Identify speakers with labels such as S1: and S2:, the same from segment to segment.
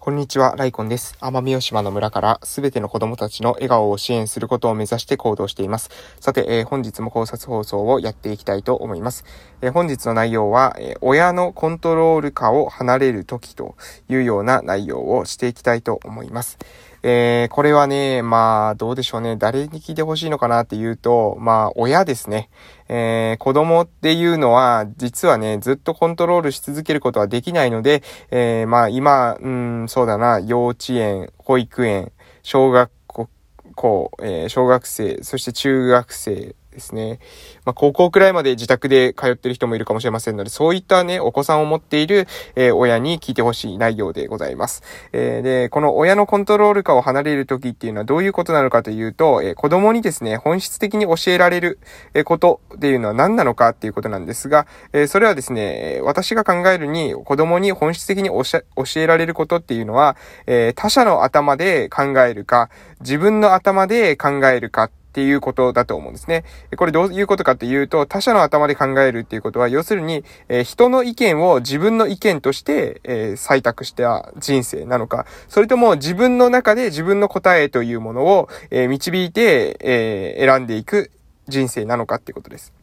S1: こんにちは、ライコンです。奄美大島の村からすべての子供たちの笑顔を支援することを目指して行動しています。さて、えー、本日も考察放送をやっていきたいと思います。えー、本日の内容は、えー、親のコントロール下を離れる時というような内容をしていきたいと思います。えー、これはね、まあ、どうでしょうね。誰に聞いてほしいのかなっていうと、まあ、親ですね。えー、子供っていうのは、実はね、ずっとコントロールし続けることはできないので、えー、まあ、今、うん、そうだな、幼稚園、保育園、小学校、えー、小学生、そして中学生、ですね。まあ、高校くらいまで自宅で通ってる人もいるかもしれませんので、そういったね、お子さんを持っている、えー、親に聞いてほしい内容でございます。えー、で、この親のコントロール下を離れる時っていうのはどういうことなのかというと、えー、子供にですね、本質的に教えられることっていうのは何なのかっていうことなんですが、えそれはですね、私が考えるに、子供に本質的に教えられることっていうのは、え他者の頭で考えるか、自分の頭で考えるかっていうことだと思うんですね。これどういうことかっていうと、他者の頭で考えるっていうことは、要するに、えー、人の意見を自分の意見として、えー、採択した人生なのか、それとも自分の中で自分の答えというものを、えー、導いて、え選んでいく人生なのかっていうことです。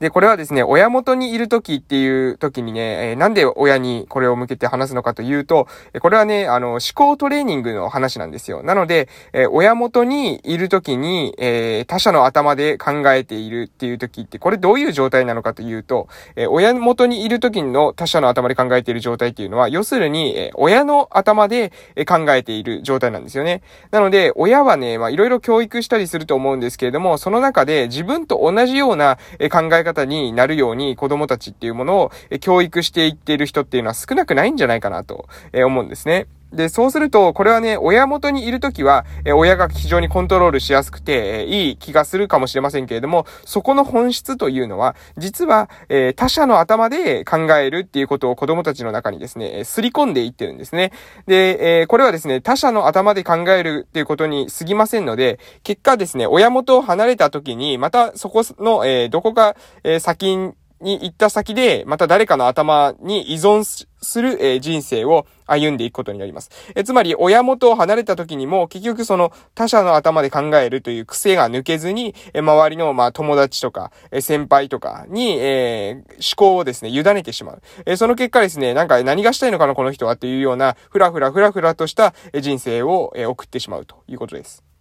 S1: で、これはですね、親元にいる時っていう時にね、えー、なんで親にこれを向けて話すのかというと、これはね、あの、思考トレーニングの話なんですよ。なので、えー、親元にいる時に、えー、他者の頭で考えているっていう時って、これどういう状態なのかというと、え親元にいる時の他者の頭で考えている状態っていうのは、要するに、え親の頭で考えている状態なんですよね。なので、親はね、まあ、いろいろ教育したりすると思うんですけれども、その中で自分と同じような考え方になるように子供たちっていうものを教育していっている人っていうのは少なくないんじゃないかなと思うんですね。で、そうすると、これはね、親元にいるときは、え親が非常にコントロールしやすくて、えいい気がするかもしれませんけれども、そこの本質というのは、実は、え他者の頭で考えるっていうことを子供たちの中にですね、すり込んでいってるんですね。で、えこれはですね、他者の頭で考えるっていうことに過ぎませんので、結果ですね、親元を離れたときに、またそこの、えどこか、え先にに行った先で、また誰かの頭に依存する、え人生を歩んでいくことになります。えつまり、親元を離れた時にも、結局その他者の頭で考えるという癖が抜けずに、え周りの、まあ、友達とか、え先輩とかに、えー、思考をですね、委ねてしまう。えその結果ですね、なんか何がしたいのかな、この人はっていうような、ふらふらふらふらとした人生を、え送ってしまうということです。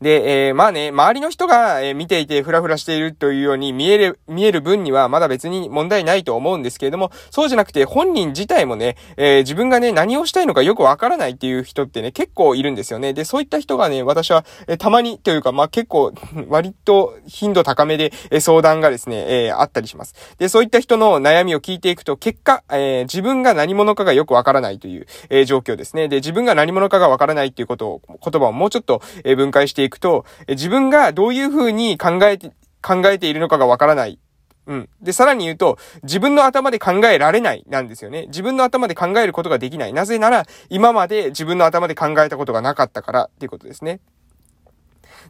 S1: で、えー、まあね、周りの人が、え、見ていてフラフラしているというように見える、見える分にはまだ別に問題ないと思うんですけれども、そうじゃなくて本人自体もね、えー、自分がね、何をしたいのかよくわからないっていう人ってね、結構いるんですよね。で、そういった人がね、私は、えー、たまにというか、まあ結構、割と頻度高めで、え、相談がですね、え、あったりします。で、そういった人の悩みを聞いていくと、結果、え、自分が何者かがよくわからないという、え、状況ですね。で、自分が何者かがわからないっていうことを、言葉をもうちょっと、えー、分解していくと、自分がどういうふうに考えて、考えているのかがわからない。うん。で、さらに言うと、自分の頭で考えられないなんですよね。自分の頭で考えることができない。なぜなら、今まで自分の頭で考えたことがなかったからっていうことですね。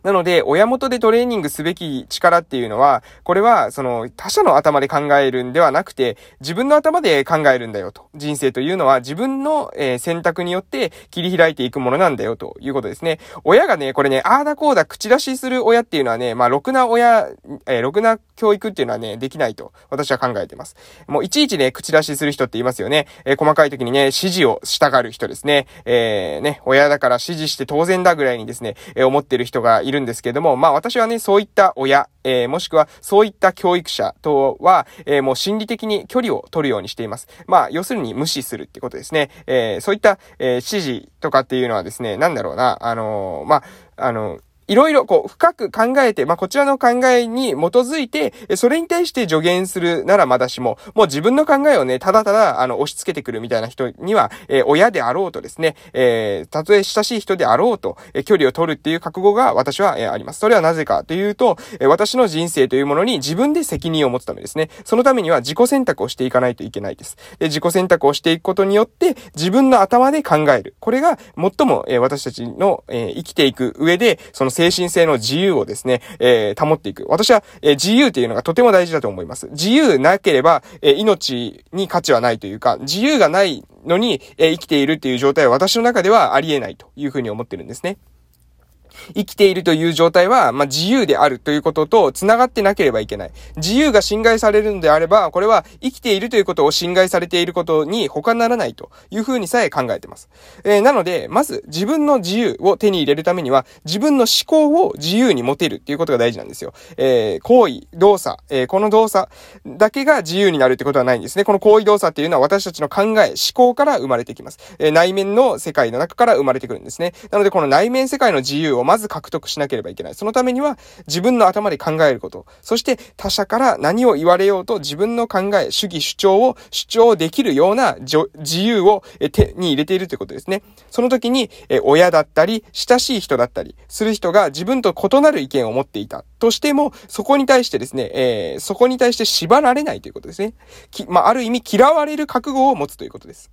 S1: なので、親元でトレーニングすべき力っていうのは、これは、その、他者の頭で考えるんではなくて、自分の頭で考えるんだよと。人生というのは自分の、え、選択によって切り開いていくものなんだよということですね。親がね、これね、ああだこうだ口出しする親っていうのはね、まあ、ろくな親、え、ろくな教育っていうのはね、できないと私は考えてます。もういちいちね、口出しする人って言いますよね。えー、細かい時にね、指示をしたがる人ですね。えー、ね、親だから指示して当然だぐらいにですね、えー、思ってる人がいるいるんですけれども、まあ私はね、そういった親、えー、もしくはそういった教育者とは、えー、もう心理的に距離を取るようにしています。まあ、要するに無視するってことですね。えー、そういった、えー、指示とかっていうのはですね、なんだろうな、あのー、まあ、あの、いろいろこう深く考えて、まあ、こちらの考えに基づいて、それに対して助言するならまだしも、もう自分の考えをね、ただただ、あの、押し付けてくるみたいな人には、えー、親であろうとですね、えー、たとえ親しい人であろうと、えー、距離を取るっていう覚悟が私は、えー、あります。それはなぜかというと、えー、私の人生というものに自分で責任を持つためですね。そのためには自己選択をしていかないといけないです。で自己選択をしていくことによって、自分の頭で考える。これが最も、えー、私たちの、えー、生きていく上で、その精神性の自由をですね、えー、保っていく。私は、えー、自由っていうのがとても大事だと思います。自由なければ、えー、命に価値はないというか、自由がないのに、え生きているっていう状態は私の中ではありえないというふうに思ってるんですね。生きているという状態は、まあ、自由であるということと繋がってなければいけない。自由が侵害されるのであれば、これは生きているということを侵害されていることに他ならないというふうにさえ考えてます。えー、なので、まず自分の自由を手に入れるためには、自分の思考を自由に持てるっていうことが大事なんですよ。えー、行為、動作、えー、この動作だけが自由になるってことはないんですね。この行為動作っていうのは私たちの考え、思考から生まれてきます。えー、内面の世界の中から生まれてくるんですね。なので、この内面世界の自由をまずず獲得しなければいけない。そのためには自分の頭で考えること。そして他者から何を言われようと自分の考え、主義主張を主張できるような自由を手に入れているということですね。その時に、親だったり、親しい人だったりする人が自分と異なる意見を持っていたとしても、そこに対してですね、えー、そこに対して縛られないということですね。まあ、ある意味嫌われる覚悟を持つということです。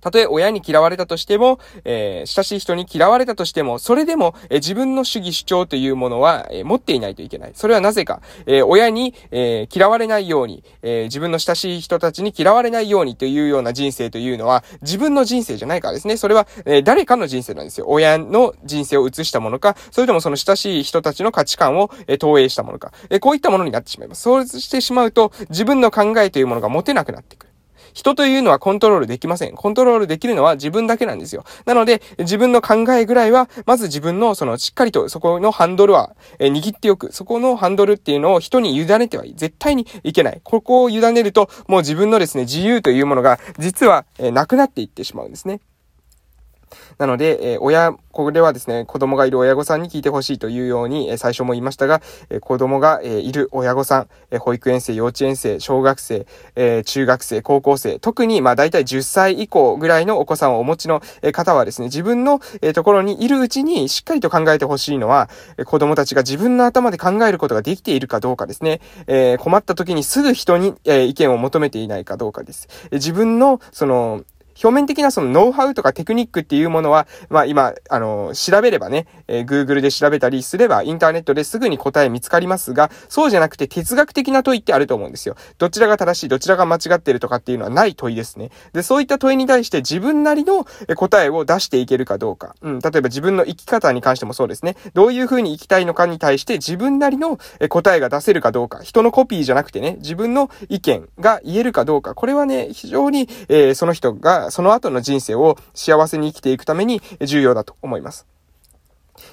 S1: たとえ親に嫌われたとしても、えー、親しい人に嫌われたとしても、それでも、えー、自分の主義主張というものは、えー、持っていないといけない。それはなぜか、え親に、え嫌われないように、え自分の親しい人たちに嫌われないようにというような人生というのは、自分の人生じゃないからですね。それは、え誰かの人生なんですよ。親の人生を映したものか、それともその親しい人たちの価値観を、え投影したものか、えこういったものになってしまいます。そうしてしまうと、自分の考えというものが持てなくなってくる。人というのはコントロールできません。コントロールできるのは自分だけなんですよ。なので、自分の考えぐらいは、まず自分の、その、しっかりとそこのハンドルは、え握っておく。そこのハンドルっていうのを人に委ねては絶対にいけない。ここを委ねると、もう自分のですね、自由というものが、実は、えなくなっていってしまうんですね。なので、え、親、これはですね、子供がいる親御さんに聞いてほしいというように、え、最初も言いましたが、え、子供が、えいる親御さん、え保育園生、幼稚園生、小学生、え中学生、高校生、特に、まあ、大体10歳以降ぐらいのお子さんをお持ちの方はですね、自分の、えところにいるうちにしっかりと考えてほしいのは、子供たちが自分の頭で考えることができているかどうかですね、え困った時にすぐ人に、え意見を求めていないかどうかです。自分の、その、表面的なそのノウハウとかテクニックっていうものは、まあ今、あの、調べればね、えー、Google で調べたりすれば、インターネットですぐに答え見つかりますが、そうじゃなくて哲学的な問いってあると思うんですよ。どちらが正しい、どちらが間違ってるとかっていうのはない問いですね。で、そういった問いに対して自分なりの答えを出していけるかどうか。うん、例えば自分の生き方に関してもそうですね。どういう風に生きたいのかに対して自分なりの答えが出せるかどうか。人のコピーじゃなくてね、自分の意見が言えるかどうか。これはね、非常に、えー、その人がその後の人生を幸せに生きていくために重要だと思います。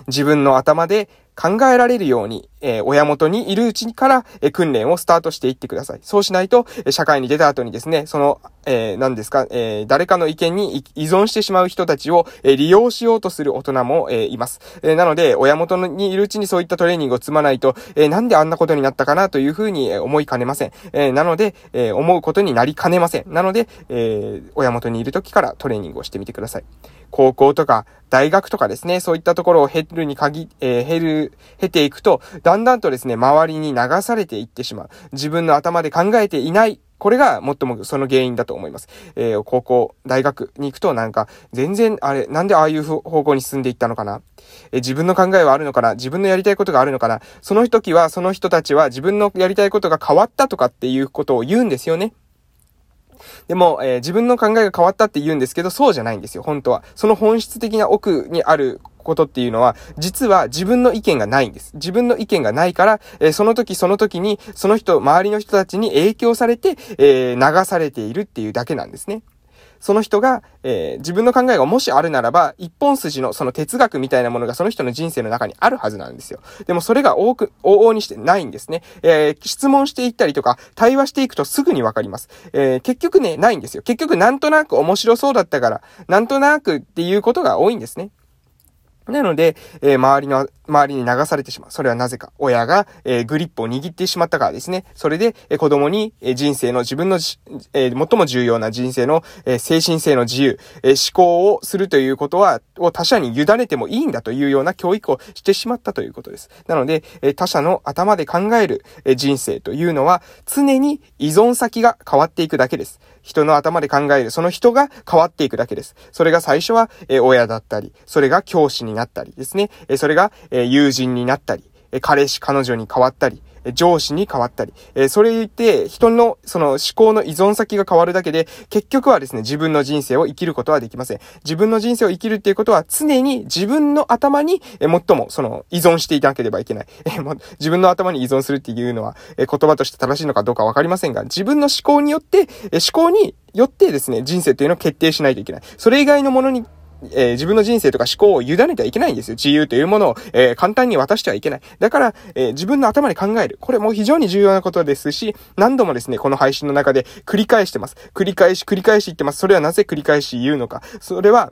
S1: 自分の頭で考えられるように、えー、親元にいるうちから、えー、訓練をスタートしていってください。そうしないと、えー、社会に出た後にですね、その、えー、何ですか、えー、誰かの意見に依存してしまう人たちを、えー、利用しようとする大人も、えー、います。えー、なので、親元にいるうちにそういったトレーニングを積まないと、えー、なんであんなことになったかなというふうに思いかねません。えー、なので、えー、思うことになりかねません。なので、えー、親元にいる時からトレーニングをしてみてください。高校とか大学とかですね、そういったところを減るに限、えー、減る、経ていくと、だんだんとですね、周りに流されていってしまう。自分の頭で考えていないこれが最もその原因だと思います。えー、高校、大学に行くとなんか、全然、あれ、なんでああいう方向に進んでいったのかな、えー、自分の考えはあるのかな？自分のやりたいことがあるのかな？その時は、その人たちは自分のやりたいことが変わったとかっていうことを言うんですよね。でも、えー、自分の考えが変わったって言うんですけど、そうじゃないんですよ、本当は。その本質的な奥にあることっていうのは、実は自分の意見がないんです。自分の意見がないから、えー、その時その時に、その人、周りの人たちに影響されて、えー、流されているっていうだけなんですね。その人が、えー、自分の考えがもしあるならば、一本筋のその哲学みたいなものがその人の人生の中にあるはずなんですよ。でもそれが多く、往々にしてないんですね。えー、質問していったりとか、対話していくとすぐにわかります。えー、結局ね、ないんですよ。結局なんとなく面白そうだったから、なんとなくっていうことが多いんですね。なので、えー、周りの、周りに流されてしまう。それはなぜか。親が、えー、グリップを握ってしまったからですね。それで、えー、子供に、え人生の自分の、え最も重要な人生の、え精神性の自由、え思考をするということは、を他者に委ねてもいいんだというような教育をしてしまったということです。なので、え他者の頭で考える、え人生というのは、常に依存先が変わっていくだけです。人の頭で考える、その人が変わっていくだけです。それが最初は、え親だったり、それが教師になったりですね。えそれが、え友人になったり、え彼氏、彼女に変わったりえ、上司に変わったり、えそれ言って人のその思考の依存先が変わるだけで、結局はですね、自分の人生を生きることはできません。自分の人生を生きるっていうことは常に自分の頭に、え最もその依存していなければいけない。えも自分の頭に依存するっていうのは、え言葉として正しいのかどうかわかりませんが、自分の思考によって、え思考によってですね、人生というのを決定しないといけない。それ以外のものにえー、自分の人生とか思考を委ねてはいけないんですよ。自由というものを、えー、簡単に渡してはいけない。だから、えー、自分の頭で考える。これも非常に重要なことですし、何度もですね、この配信の中で繰り返してます。繰り返し、繰り返し言ってます。それはなぜ繰り返し言うのか。それは、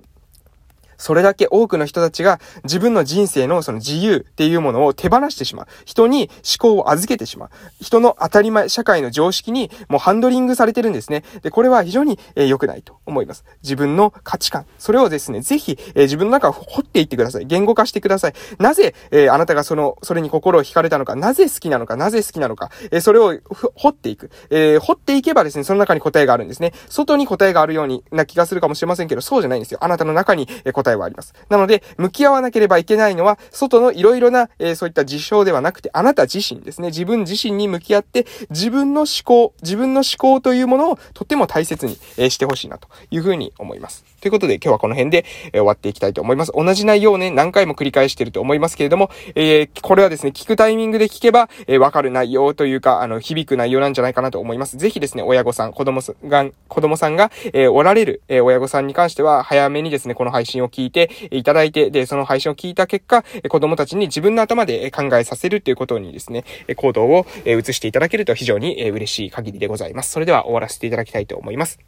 S1: それだけ多くの人たちが自分の人生のその自由っていうものを手放してしまう。人に思考を預けてしまう。人の当たり前、社会の常識にもうハンドリングされてるんですね。で、これは非常に良、えー、くないと思います。自分の価値観。それをですね、ぜひ、えー、自分の中を掘っていってください。言語化してください。なぜ、えー、あなたがその、それに心を惹かれたのか、なぜ好きなのか、なぜ好きなのか、えそれを掘っていく。え掘っていけばですね、その中に答えがあるんですね。外に答えがあるようにな気がするかもしれませんけど、そうじゃないんですよ。あなたの中に答ええはあります。なので、向き合わなければいけないのは、外のいろいろな、えー、そういった事象ではなくて、あなた自身ですね。自分自身に向き合って、自分の思考、自分の思考というものをとっても大切に、えー、してほしいなというふうに思います。ということで、今日はこの辺で、えー、終わっていきたいと思います。同じ内容をね、何回も繰り返していると思いますけれども、えー、これはですね、聞くタイミングで聞けば、え、わかる内容というか、あの、響く内容なんじゃないかなと思います。ぜひですね、親御さん、子供さんが、子供さんが、え、おられる、え、親御さんに関しては、早めにですね、この配信を聞いていただいて、で、その配信を聞いた結果、子供たちに自分の頭で考えさせるということにですね、行動を移していただけると非常に嬉しい限りでございます。それでは終わらせていただきたいと思います。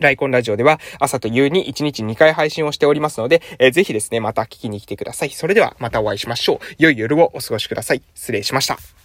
S1: ライコンラジオでは朝と夕に1日2回配信をしておりますので、えー、ぜひですね、また聞きに来てください。それではまたお会いしましょう。良い夜をお過ごしください。失礼しました。